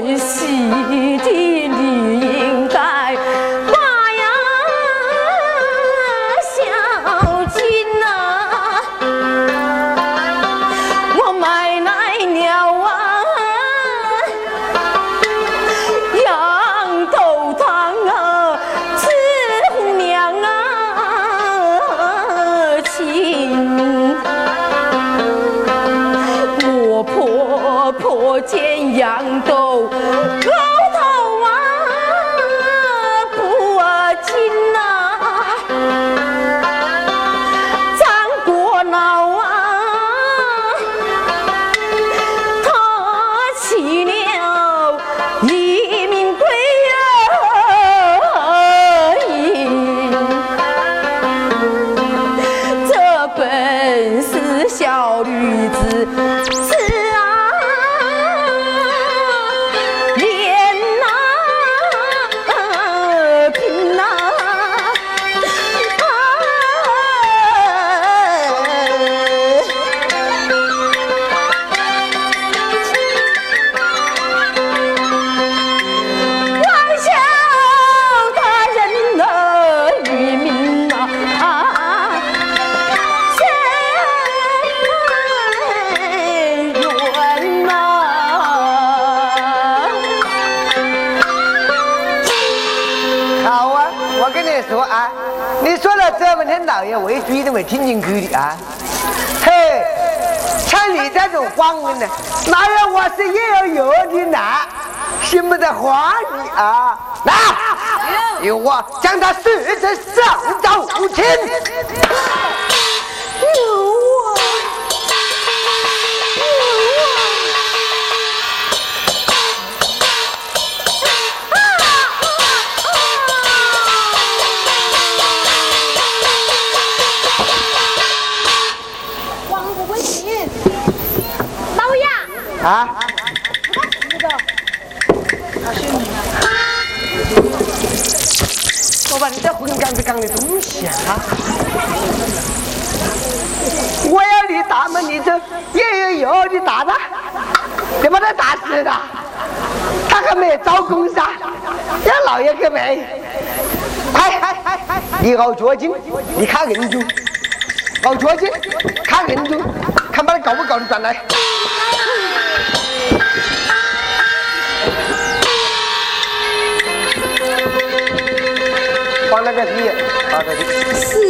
place 听进去的啊！嘿，像你这种光棍呢，哪有我是也要有的呢？信不得话你啊！来，由我将他 xử 成上刀无情。啊！我把你这混缸子缸的东西啊！我要你打嘛，你这也有有的打他，你把他打死了，他还没招工噻，让老爷给没？快，你熬脚筋，你看硬度，熬脚筋，看硬度，看把他搞不搞得转来。पढ़ लगे इसलिए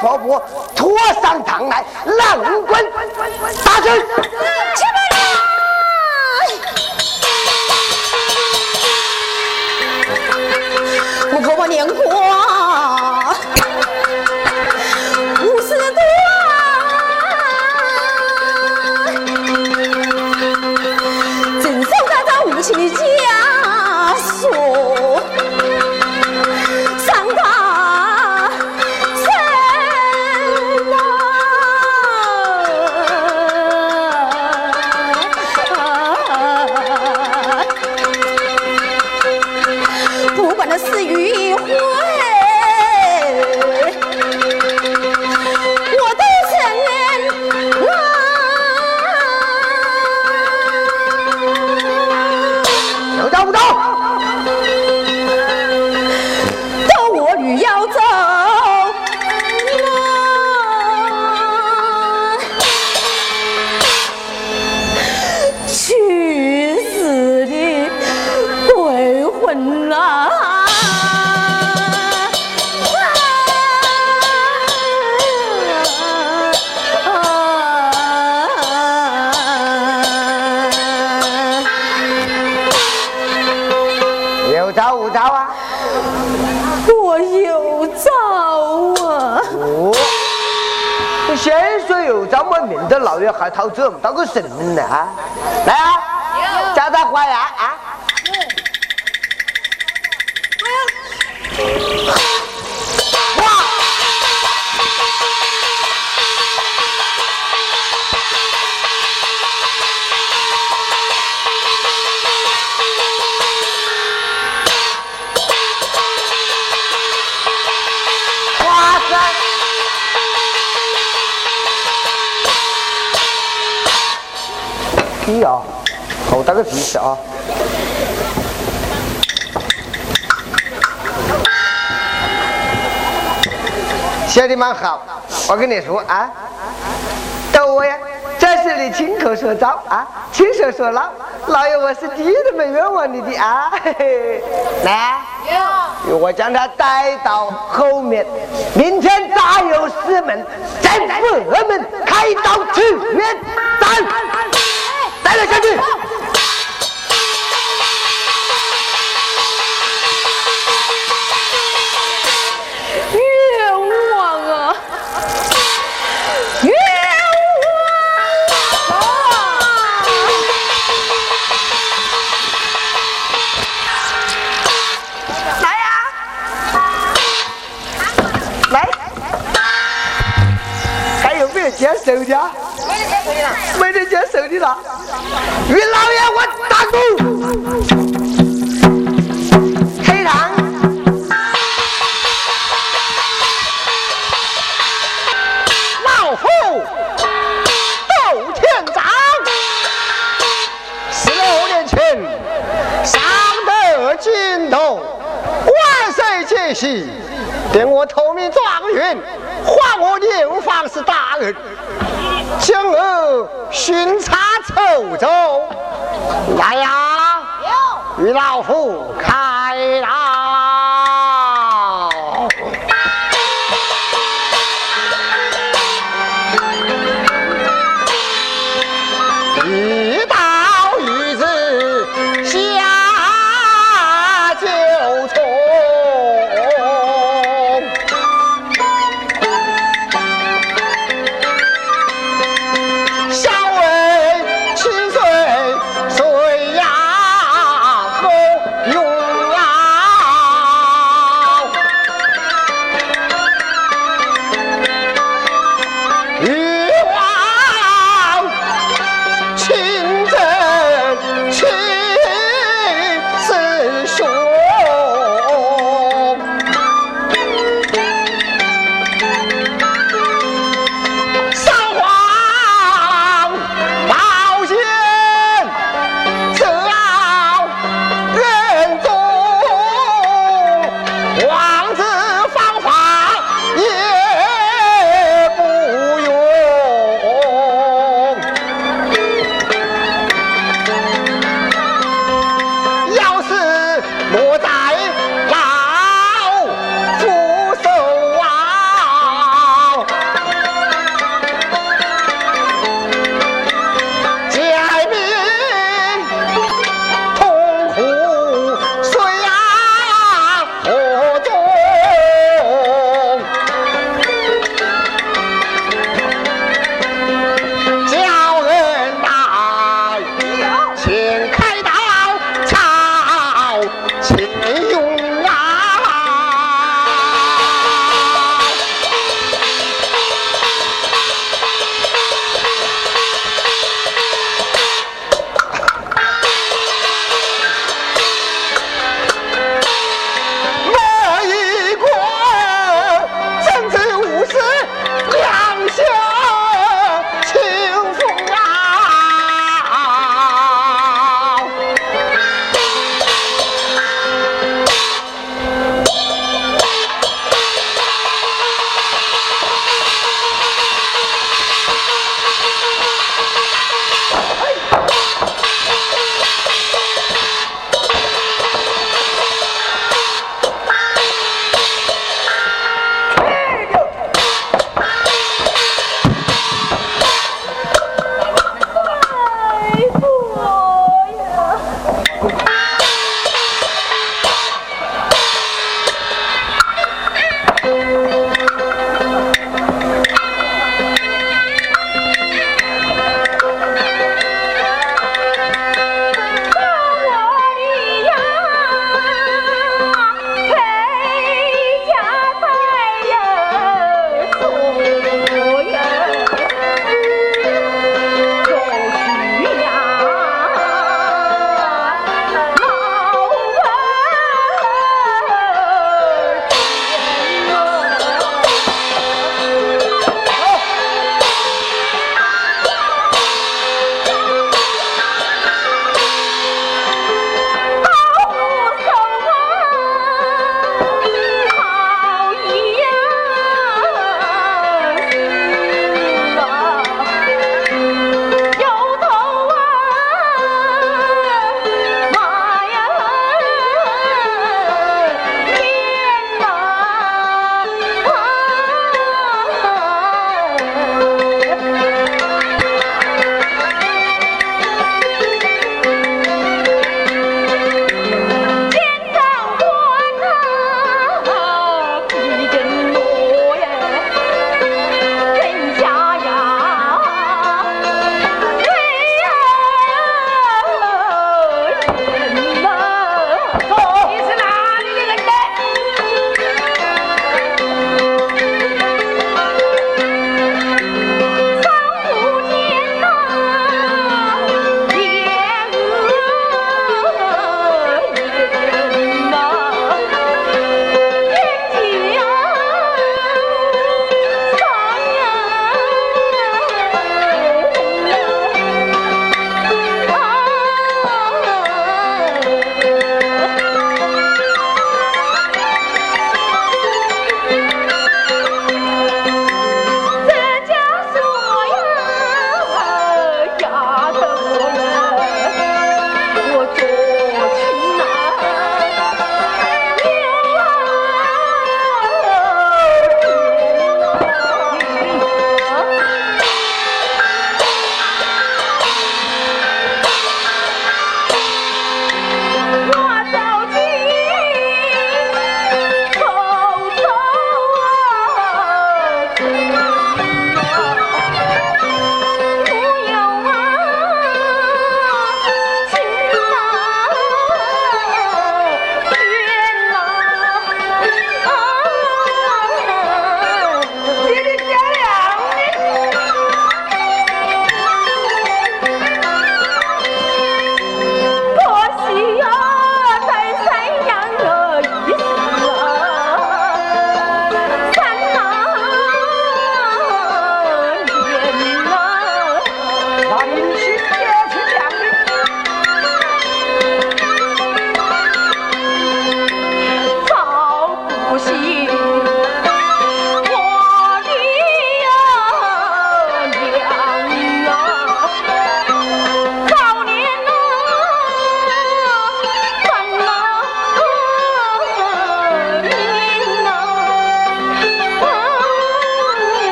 婆婆拖上堂来，冷棍有招啊？我有招啊！哦，你先说有招嘛，免得老爷还掏这么大个神呢啊！来啊，好大个皮子啊！写的蛮好，我跟你说啊，逗我呀，这是你亲口说招啊，亲手说牢，老爷我是第一点都没冤枉你的啊！嘿嘿，来，我将他带到后面，明天大有师门，在佛门开刀取冤，带带了下去。手的啊？没得接手的了。于老爷，我打赌，开场。老夫斗天长，十六年前上得京东，万岁接喜，点我投名状元，还我六方氏大人。今儿巡查 châu 州，来呀，与老夫开刀。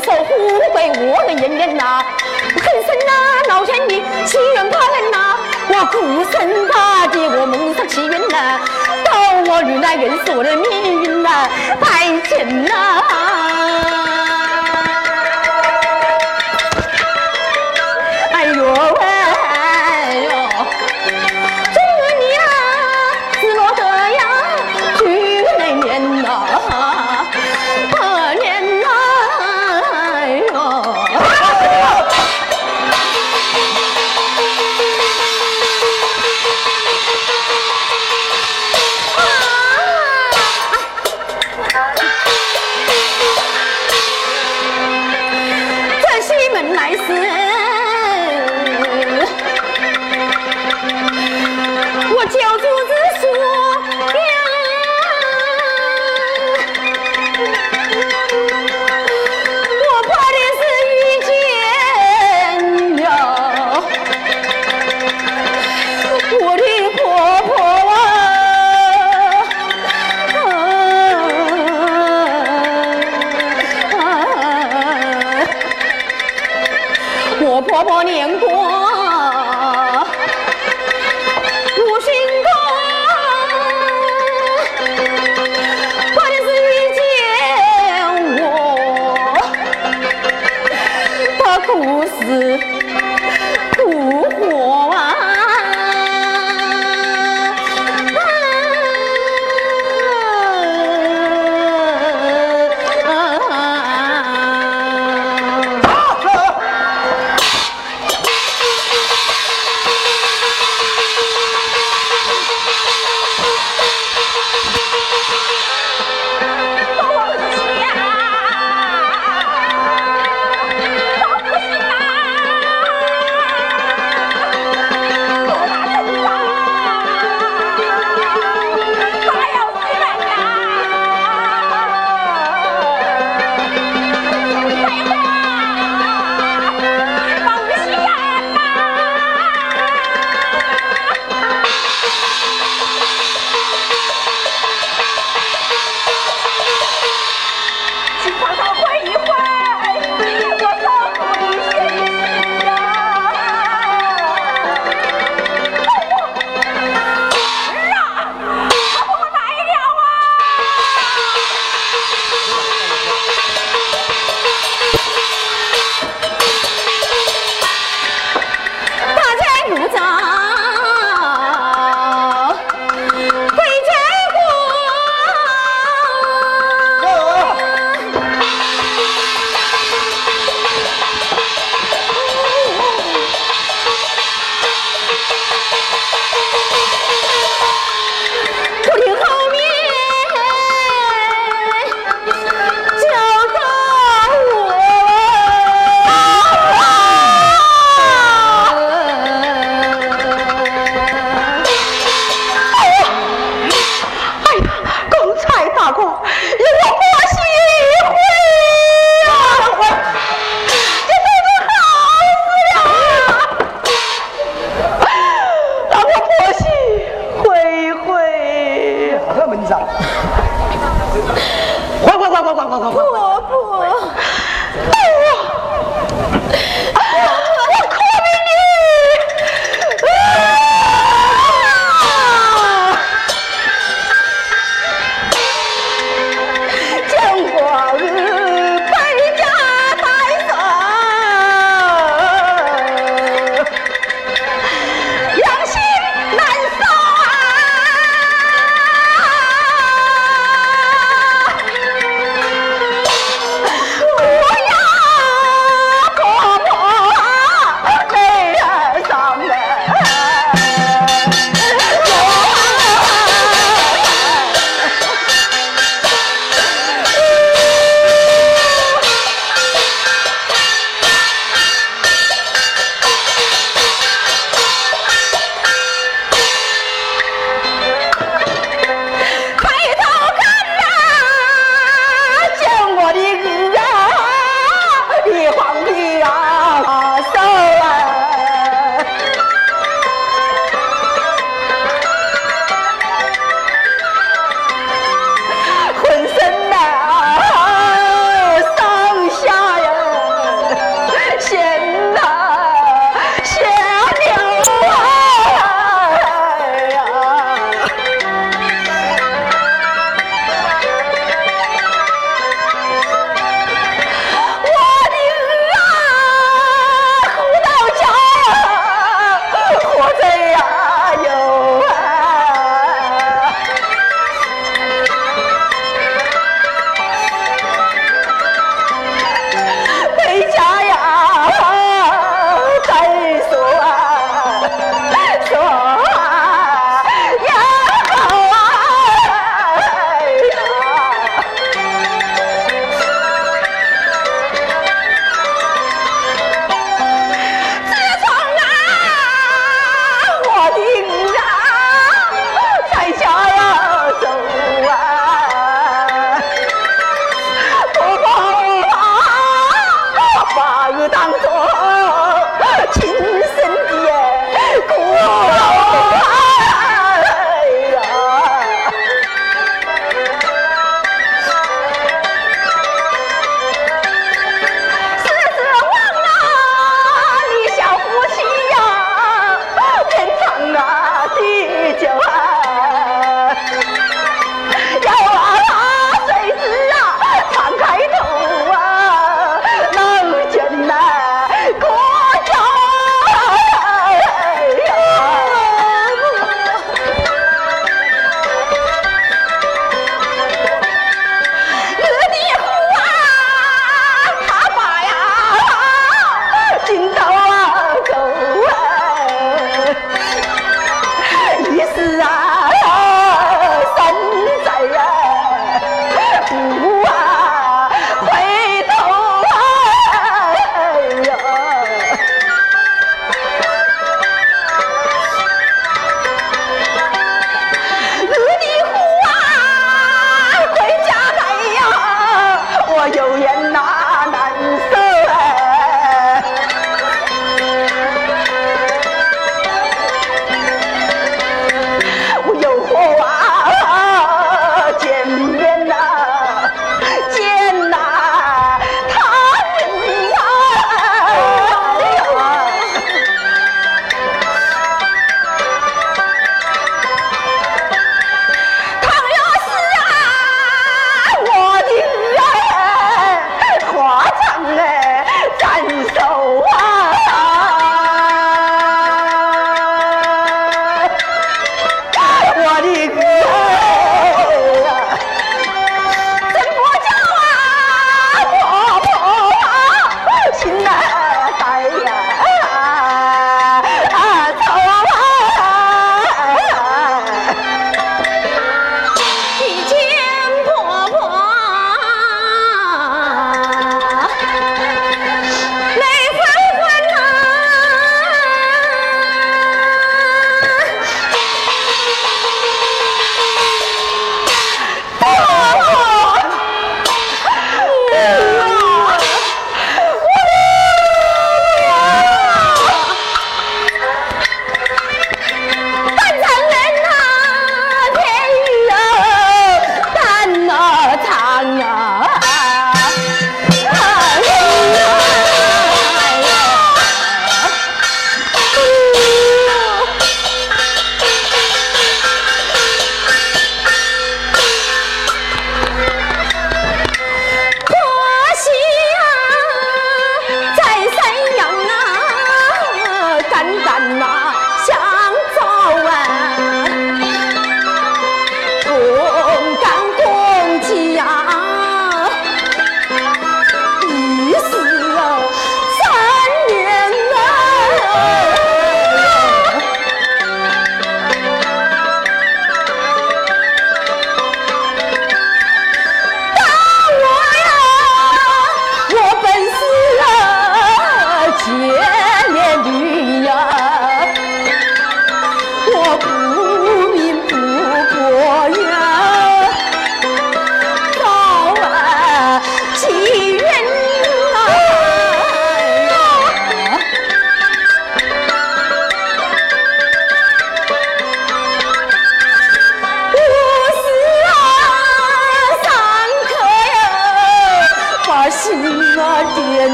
守护被我的人人呐，恨生呐，老天爷欺人怕人呐，我孤身大地，我蒙上奇云呐，到我如来人说的命运呐，拜见呐。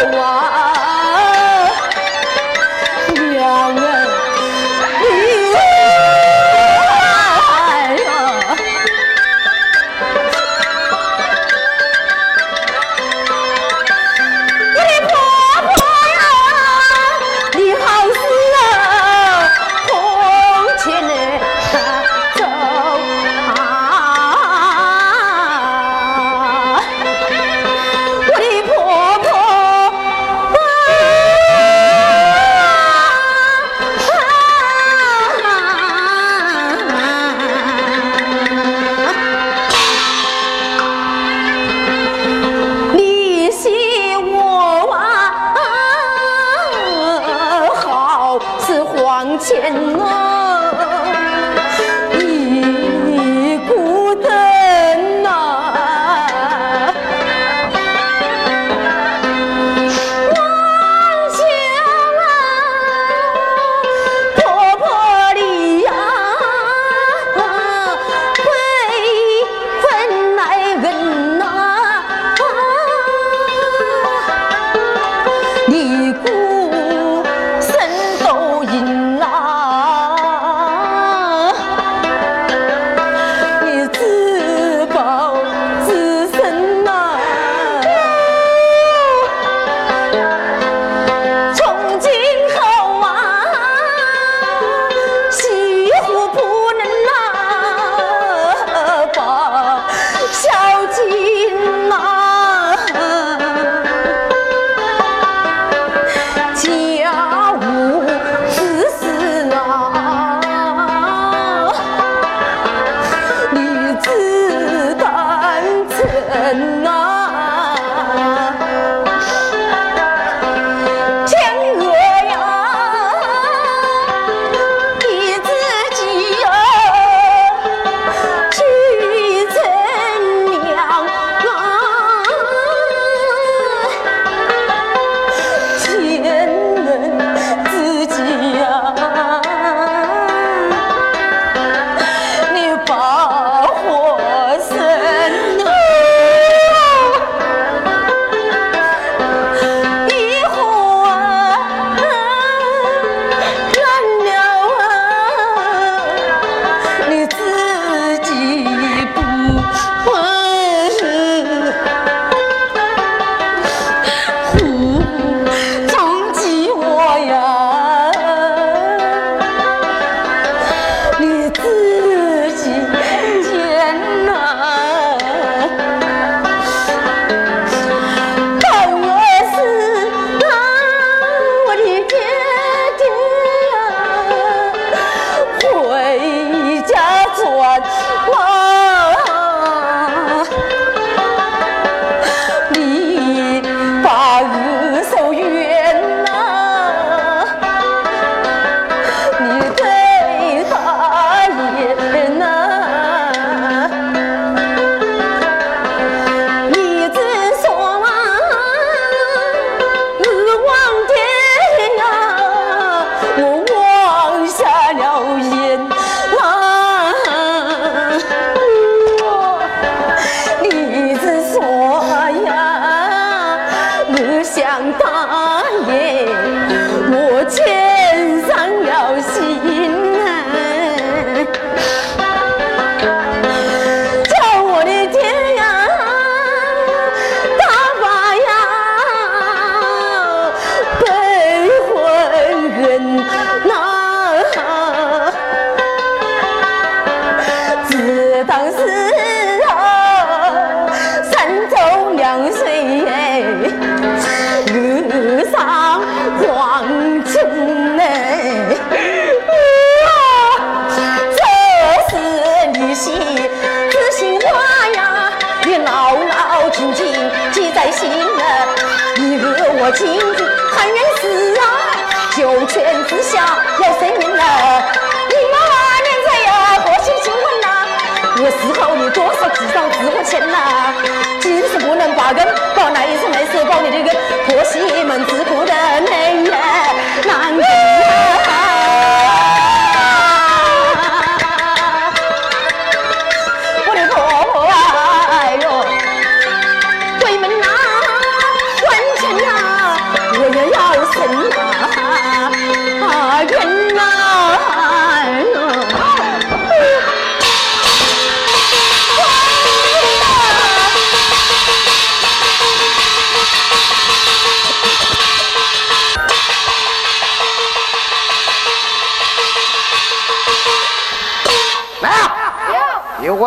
我至少值不清呐、啊，金子不能把根。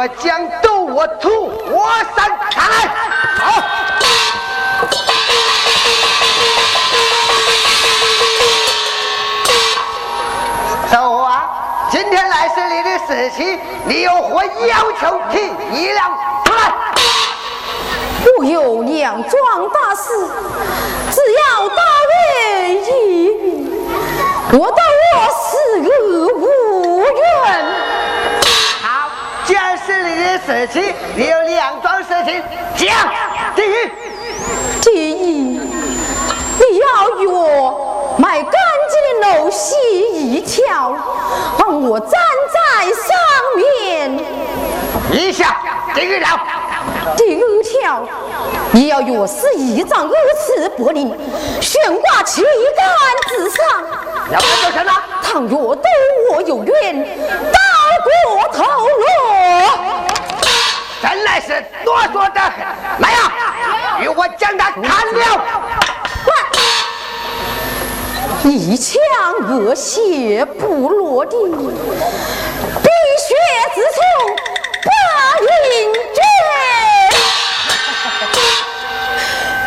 我将斗我土我山上来，好。走啊！今天来是你的死期，你有何要求提议了？出来！我有两桩大事，只要大人一，我当我死而事情，你有两桩事情讲。第一，第一，你要与我买干净的楼席一条，让我站在上面。一下，第二条。第二条，你要与我是一张二尺柏林，悬挂旗杆之上。要不就成了。倘若对我有怨，刀过头颅。真乃是啰嗦的很。来呀，与我将他砍了。一腔恶血不落地，碧血之仇八云卷。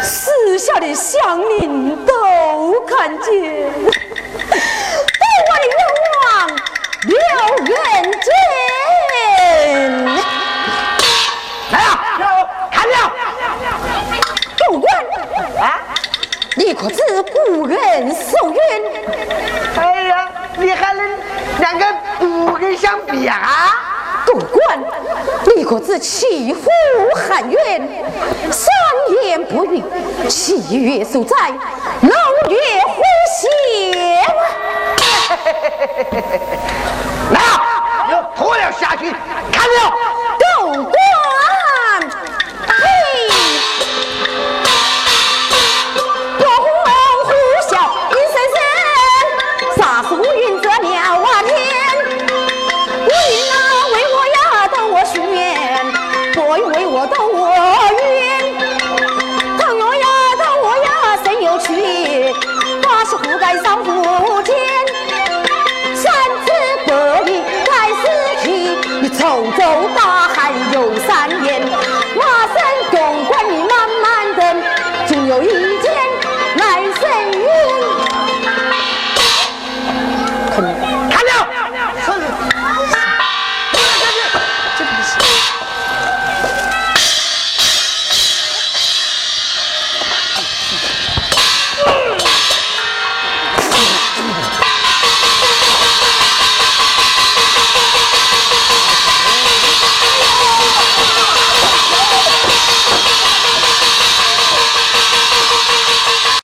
四下的乡邻都看见，都我的冤枉刘元军。你可知古人受冤？哎呀，你还能两个古人相比啊？狗官，你可知欺负喊冤，三言不语，七月受灾，六月呼血。来